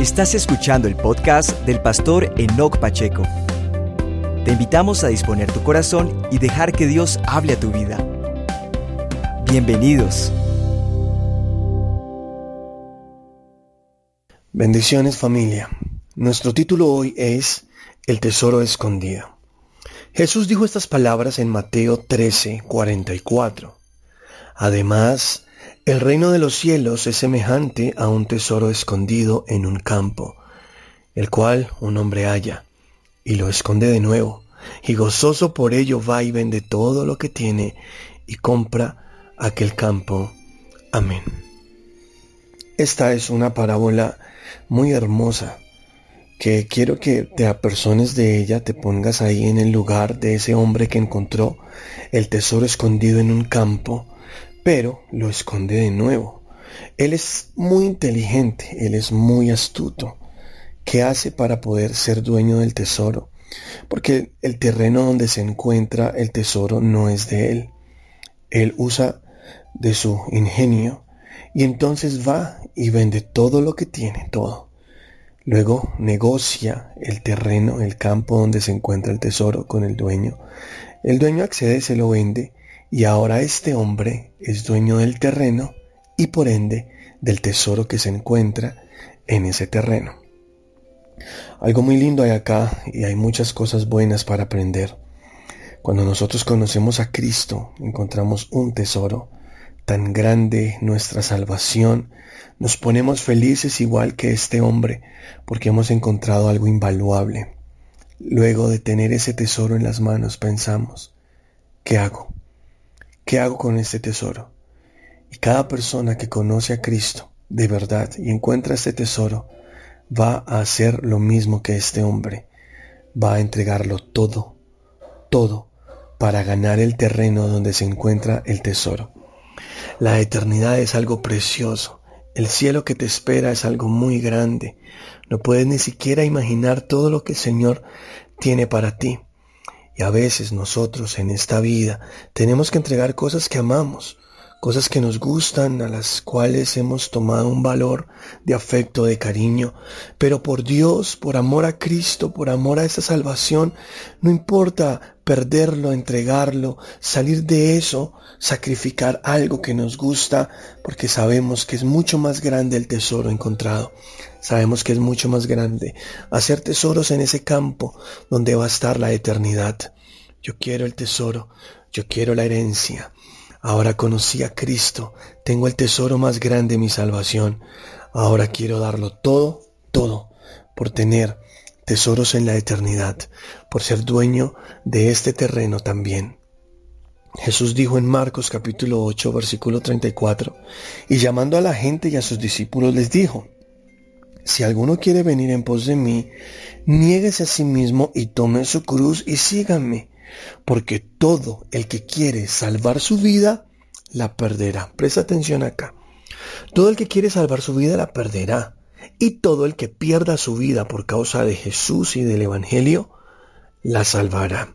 Estás escuchando el podcast del pastor Enoch Pacheco. Te invitamos a disponer tu corazón y dejar que Dios hable a tu vida. Bienvenidos. Bendiciones familia. Nuestro título hoy es El tesoro escondido. Jesús dijo estas palabras en Mateo 13, 44. Además, el reino de los cielos es semejante a un tesoro escondido en un campo, el cual un hombre halla y lo esconde de nuevo, y gozoso por ello va y vende todo lo que tiene y compra aquel campo. Amén. Esta es una parábola muy hermosa que quiero que te apersones de ella, te pongas ahí en el lugar de ese hombre que encontró el tesoro escondido en un campo pero lo esconde de nuevo. Él es muy inteligente, él es muy astuto. ¿Qué hace para poder ser dueño del tesoro? Porque el terreno donde se encuentra el tesoro no es de él. Él usa de su ingenio y entonces va y vende todo lo que tiene, todo. Luego negocia el terreno, el campo donde se encuentra el tesoro con el dueño. El dueño accede, se lo vende y ahora este hombre es dueño del terreno y por ende del tesoro que se encuentra en ese terreno. Algo muy lindo hay acá y hay muchas cosas buenas para aprender. Cuando nosotros conocemos a Cristo, encontramos un tesoro tan grande, nuestra salvación, nos ponemos felices igual que este hombre, porque hemos encontrado algo invaluable. Luego de tener ese tesoro en las manos, pensamos, ¿qué hago? ¿Qué hago con este tesoro? Y cada persona que conoce a Cristo de verdad y encuentra este tesoro va a hacer lo mismo que este hombre. Va a entregarlo todo, todo, para ganar el terreno donde se encuentra el tesoro. La eternidad es algo precioso. El cielo que te espera es algo muy grande. No puedes ni siquiera imaginar todo lo que el Señor tiene para ti. Y a veces nosotros en esta vida tenemos que entregar cosas que amamos, cosas que nos gustan, a las cuales hemos tomado un valor de afecto, de cariño, pero por Dios, por amor a Cristo, por amor a esa salvación, no importa perderlo, entregarlo, salir de eso, sacrificar algo que nos gusta, porque sabemos que es mucho más grande el tesoro encontrado. Sabemos que es mucho más grande hacer tesoros en ese campo donde va a estar la eternidad. Yo quiero el tesoro, yo quiero la herencia. Ahora conocí a Cristo, tengo el tesoro más grande, mi salvación. Ahora quiero darlo todo, todo, por tener tesoros en la eternidad, por ser dueño de este terreno también. Jesús dijo en Marcos capítulo 8 versículo 34, y llamando a la gente y a sus discípulos les dijo, si alguno quiere venir en pos de mí, niéguese a sí mismo y tome su cruz y síganme, porque todo el que quiere salvar su vida, la perderá. Presta atención acá. Todo el que quiere salvar su vida la perderá. Y todo el que pierda su vida por causa de Jesús y del Evangelio, la salvará.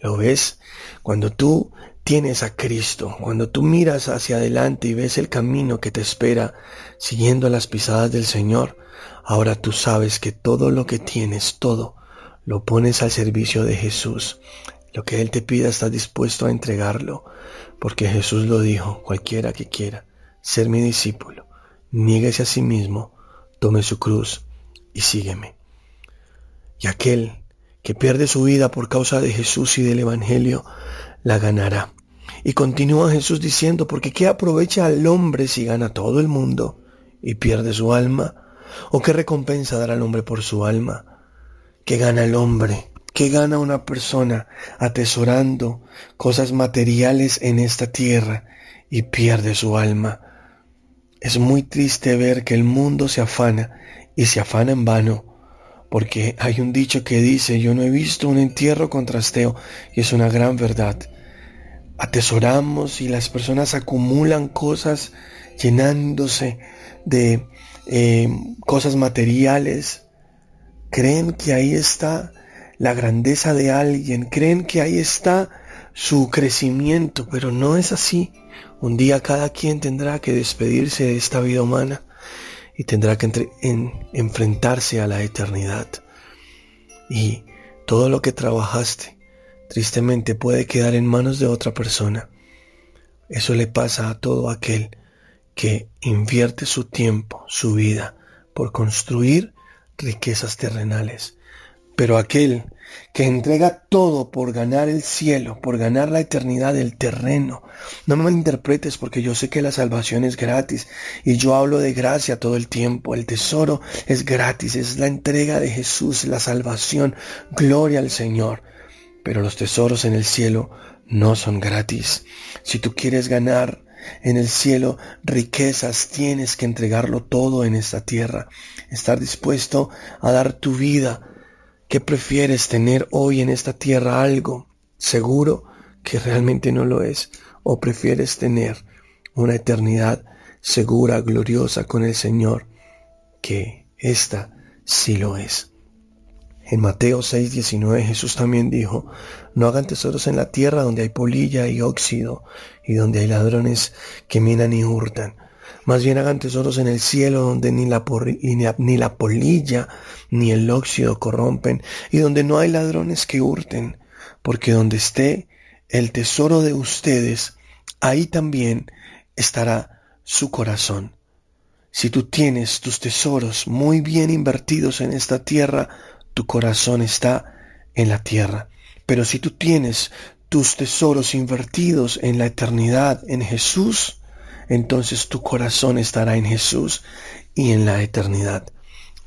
¿Lo ves? Cuando tú tienes a Cristo, cuando tú miras hacia adelante y ves el camino que te espera siguiendo las pisadas del Señor, ahora tú sabes que todo lo que tienes, todo, lo pones al servicio de Jesús. Lo que Él te pida estás dispuesto a entregarlo, porque Jesús lo dijo, cualquiera que quiera ser mi discípulo, niéguese a sí mismo, tome su cruz y sígueme. Y aquel que pierde su vida por causa de Jesús y del Evangelio, la ganará. Y continúa Jesús diciendo, porque ¿qué aprovecha al hombre si gana todo el mundo y pierde su alma? ¿O qué recompensa dará al hombre por su alma? ¿Qué gana el hombre? ¿Qué gana una persona atesorando cosas materiales en esta tierra y pierde su alma? Es muy triste ver que el mundo se afana y se afana en vano, porque hay un dicho que dice, yo no he visto un entierro con trasteo, y es una gran verdad. Atesoramos y las personas acumulan cosas llenándose de eh, cosas materiales, creen que ahí está la grandeza de alguien, creen que ahí está su crecimiento, pero no es así. Un día cada quien tendrá que despedirse de esta vida humana y tendrá que enfrentarse a la eternidad. Y todo lo que trabajaste, tristemente, puede quedar en manos de otra persona. Eso le pasa a todo aquel que invierte su tiempo, su vida, por construir riquezas terrenales. Pero aquel que entrega todo por ganar el cielo, por ganar la eternidad del terreno. No me malinterpretes porque yo sé que la salvación es gratis y yo hablo de gracia todo el tiempo. El tesoro es gratis, es la entrega de Jesús, la salvación. Gloria al Señor. Pero los tesoros en el cielo no son gratis. Si tú quieres ganar en el cielo riquezas, tienes que entregarlo todo en esta tierra. Estar dispuesto a dar tu vida ¿Qué prefieres tener hoy en esta tierra algo seguro que realmente no lo es? ¿O prefieres tener una eternidad segura, gloriosa con el Señor, que esta sí lo es? En Mateo 6:19 Jesús también dijo, no hagan tesoros en la tierra donde hay polilla y óxido y donde hay ladrones que minan y hurtan más bien hagan tesoros en el cielo donde ni la, ni la polilla ni el óxido corrompen y donde no hay ladrones que hurten, porque donde esté el tesoro de ustedes, ahí también estará su corazón. Si tú tienes tus tesoros muy bien invertidos en esta tierra, tu corazón está en la tierra. Pero si tú tienes tus tesoros invertidos en la eternidad, en Jesús, entonces tu corazón estará en Jesús y en la eternidad.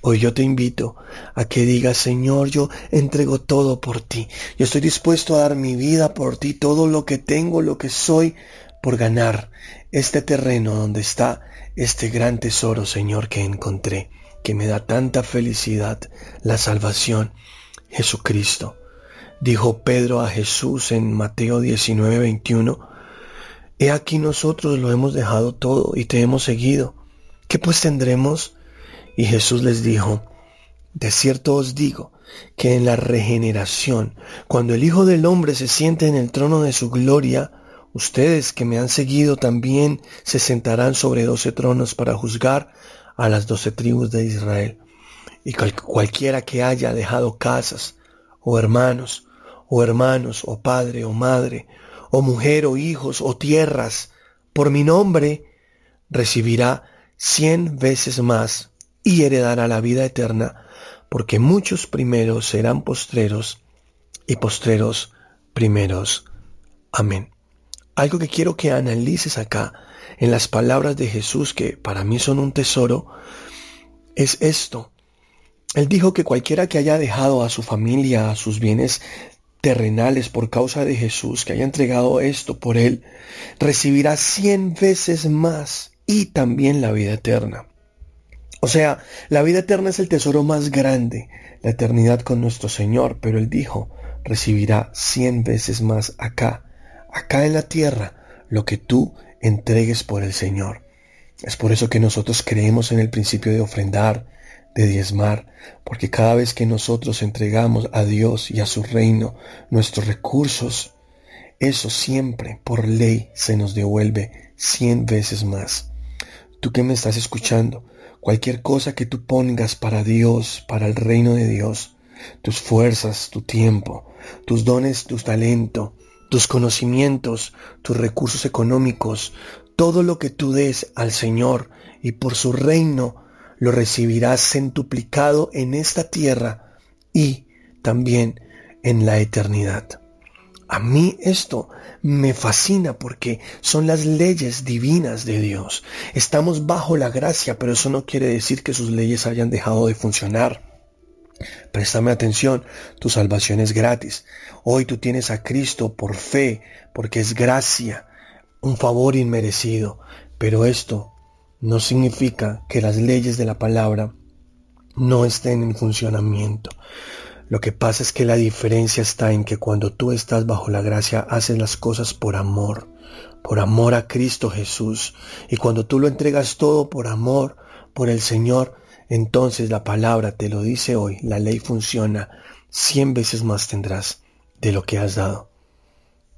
Hoy yo te invito a que digas, Señor, yo entrego todo por ti. Yo estoy dispuesto a dar mi vida por ti, todo lo que tengo, lo que soy, por ganar este terreno donde está este gran tesoro, Señor, que encontré, que me da tanta felicidad, la salvación, Jesucristo. Dijo Pedro a Jesús en Mateo 19, 21, He aquí nosotros lo hemos dejado todo y te hemos seguido. ¿Qué pues tendremos? Y Jesús les dijo, de cierto os digo que en la regeneración, cuando el Hijo del Hombre se siente en el trono de su gloria, ustedes que me han seguido también se sentarán sobre doce tronos para juzgar a las doce tribus de Israel. Y cualquiera que haya dejado casas, o hermanos, o hermanos, o padre, o madre, o mujer, o hijos, o tierras, por mi nombre, recibirá cien veces más y heredará la vida eterna, porque muchos primeros serán postreros y postreros primeros. Amén. Algo que quiero que analices acá en las palabras de Jesús, que para mí son un tesoro, es esto. Él dijo que cualquiera que haya dejado a su familia, a sus bienes terrenales por causa de Jesús, que haya entregado esto por él, recibirá cien veces más y también la vida eterna. O sea, la vida eterna es el tesoro más grande, la eternidad con nuestro Señor, pero él dijo, recibirá cien veces más acá, acá en la tierra, lo que tú entregues por el Señor. Es por eso que nosotros creemos en el principio de ofrendar, de diezmar, porque cada vez que nosotros entregamos a Dios y a su reino nuestros recursos, eso siempre por ley se nos devuelve cien veces más. Tú que me estás escuchando, cualquier cosa que tú pongas para Dios, para el reino de Dios, tus fuerzas, tu tiempo, tus dones, tu talento, tus conocimientos, tus recursos económicos, todo lo que tú des al Señor y por su reino, lo recibirás centuplicado en esta tierra y también en la eternidad. A mí esto me fascina porque son las leyes divinas de Dios. Estamos bajo la gracia, pero eso no quiere decir que sus leyes hayan dejado de funcionar. Préstame atención, tu salvación es gratis. Hoy tú tienes a Cristo por fe, porque es gracia, un favor inmerecido. Pero esto no significa que las leyes de la palabra no estén en funcionamiento. Lo que pasa es que la diferencia está en que cuando tú estás bajo la gracia haces las cosas por amor, por amor a Cristo Jesús. Y cuando tú lo entregas todo por amor, por el Señor, entonces la palabra te lo dice hoy, la ley funciona, cien veces más tendrás de lo que has dado.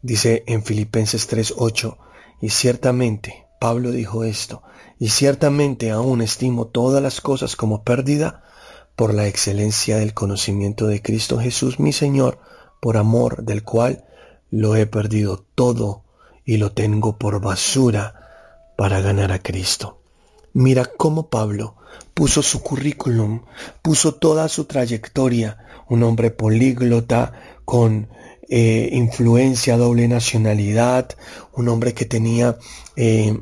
Dice en Filipenses 3:8, y ciertamente Pablo dijo esto, y ciertamente aún estimo todas las cosas como pérdida por la excelencia del conocimiento de Cristo Jesús mi Señor, por amor del cual lo he perdido todo y lo tengo por basura para ganar a Cristo. Mira cómo Pablo puso su currículum, puso toda su trayectoria, un hombre políglota con eh, influencia, doble nacionalidad, un hombre que tenía eh,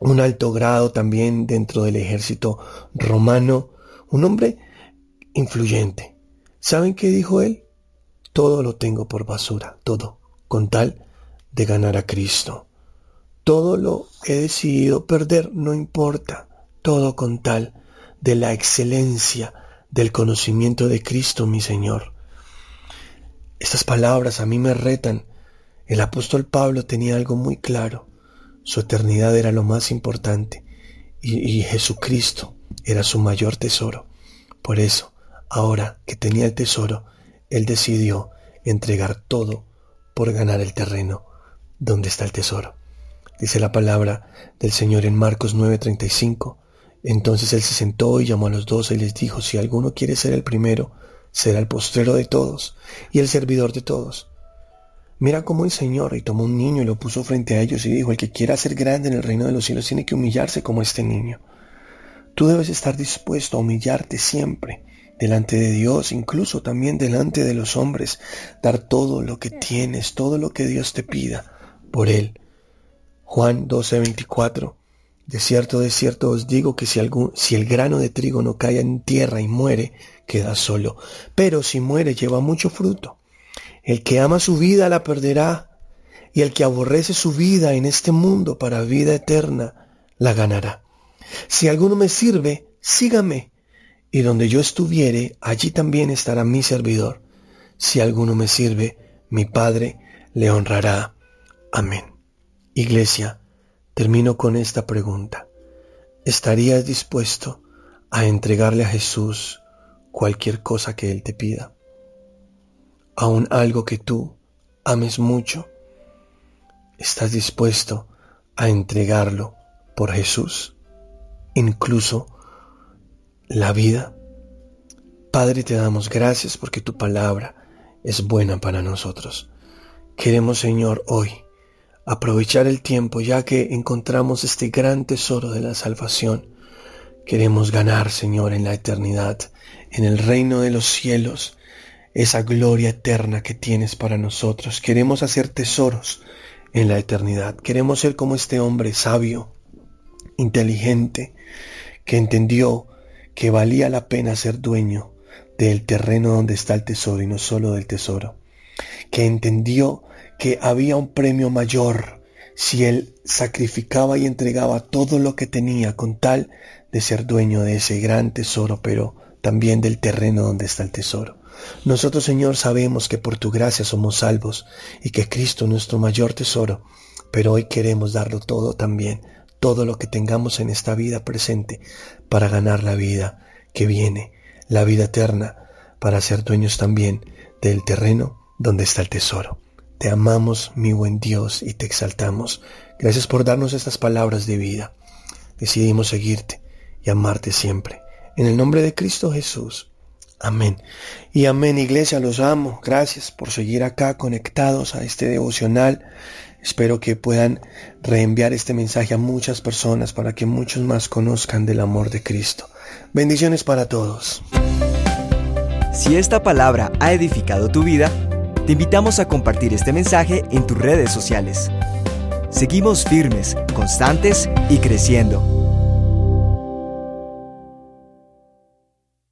un alto grado también dentro del ejército romano, un hombre influyente. ¿Saben qué dijo él? Todo lo tengo por basura, todo, con tal de ganar a Cristo. Todo lo he decidido perder, no importa, todo con tal de la excelencia del conocimiento de Cristo, mi Señor. Estas palabras a mí me retan. El apóstol Pablo tenía algo muy claro. Su eternidad era lo más importante y, Jesucristo era su mayor tesoro. Por eso, ahora que tenía el tesoro, él decidió entregar todo por ganar el terreno donde está el tesoro. Dice la palabra del Señor en Marcos 9:35. Entonces él se sentó y llamó a los doce y les dijo, si alguno quiere ser el primero, será el postrero de todos y el servidor de todos. Mira cómo el Señor y tomó un niño y lo puso frente a ellos y dijo, el que quiera ser grande en el reino de los cielos tiene que humillarse como este niño. Tú debes estar dispuesto a humillarte siempre delante de Dios, incluso también delante de los hombres, dar todo lo que tienes, todo lo que Dios te pida por Él. Juan 12:24 De cierto, de cierto os digo que si, algún, si el grano de trigo no cae en tierra y muere, queda solo, pero si muere lleva mucho fruto. El que ama su vida la perderá, y el que aborrece su vida en este mundo para vida eterna, la ganará. Si alguno me sirve, sígame, y donde yo estuviere, allí también estará mi servidor. Si alguno me sirve, mi Padre le honrará. Amén. Iglesia, termino con esta pregunta. ¿Estarías dispuesto a entregarle a Jesús cualquier cosa que Él te pida? Aún algo que tú ames mucho, ¿estás dispuesto a entregarlo por Jesús? Incluso la vida. Padre, te damos gracias porque tu palabra es buena para nosotros. Queremos, Señor, hoy aprovechar el tiempo ya que encontramos este gran tesoro de la salvación. Queremos ganar, Señor, en la eternidad, en el reino de los cielos, esa gloria eterna que tienes para nosotros. Queremos hacer tesoros en la eternidad. Queremos ser como este hombre sabio, inteligente, que entendió que valía la pena ser dueño del terreno donde está el tesoro y no solo del tesoro, que entendió que había un premio mayor si él sacrificaba y entregaba todo lo que tenía con tal de ser dueño de ese gran tesoro, pero también del terreno donde está el tesoro. Nosotros, Señor, sabemos que por tu gracia somos salvos y que Cristo es nuestro mayor tesoro, pero hoy queremos darlo todo también, todo lo que tengamos en esta vida presente, para ganar la vida que viene, la vida eterna, para ser dueños también del terreno donde está el tesoro. Te amamos, mi buen Dios, y te exaltamos. Gracias por darnos estas palabras de vida. Decidimos seguirte y amarte siempre. En el nombre de Cristo Jesús. Amén. Y amén, iglesia, los amo. Gracias por seguir acá conectados a este devocional. Espero que puedan reenviar este mensaje a muchas personas para que muchos más conozcan del amor de Cristo. Bendiciones para todos. Si esta palabra ha edificado tu vida, te invitamos a compartir este mensaje en tus redes sociales. Seguimos firmes, constantes y creciendo.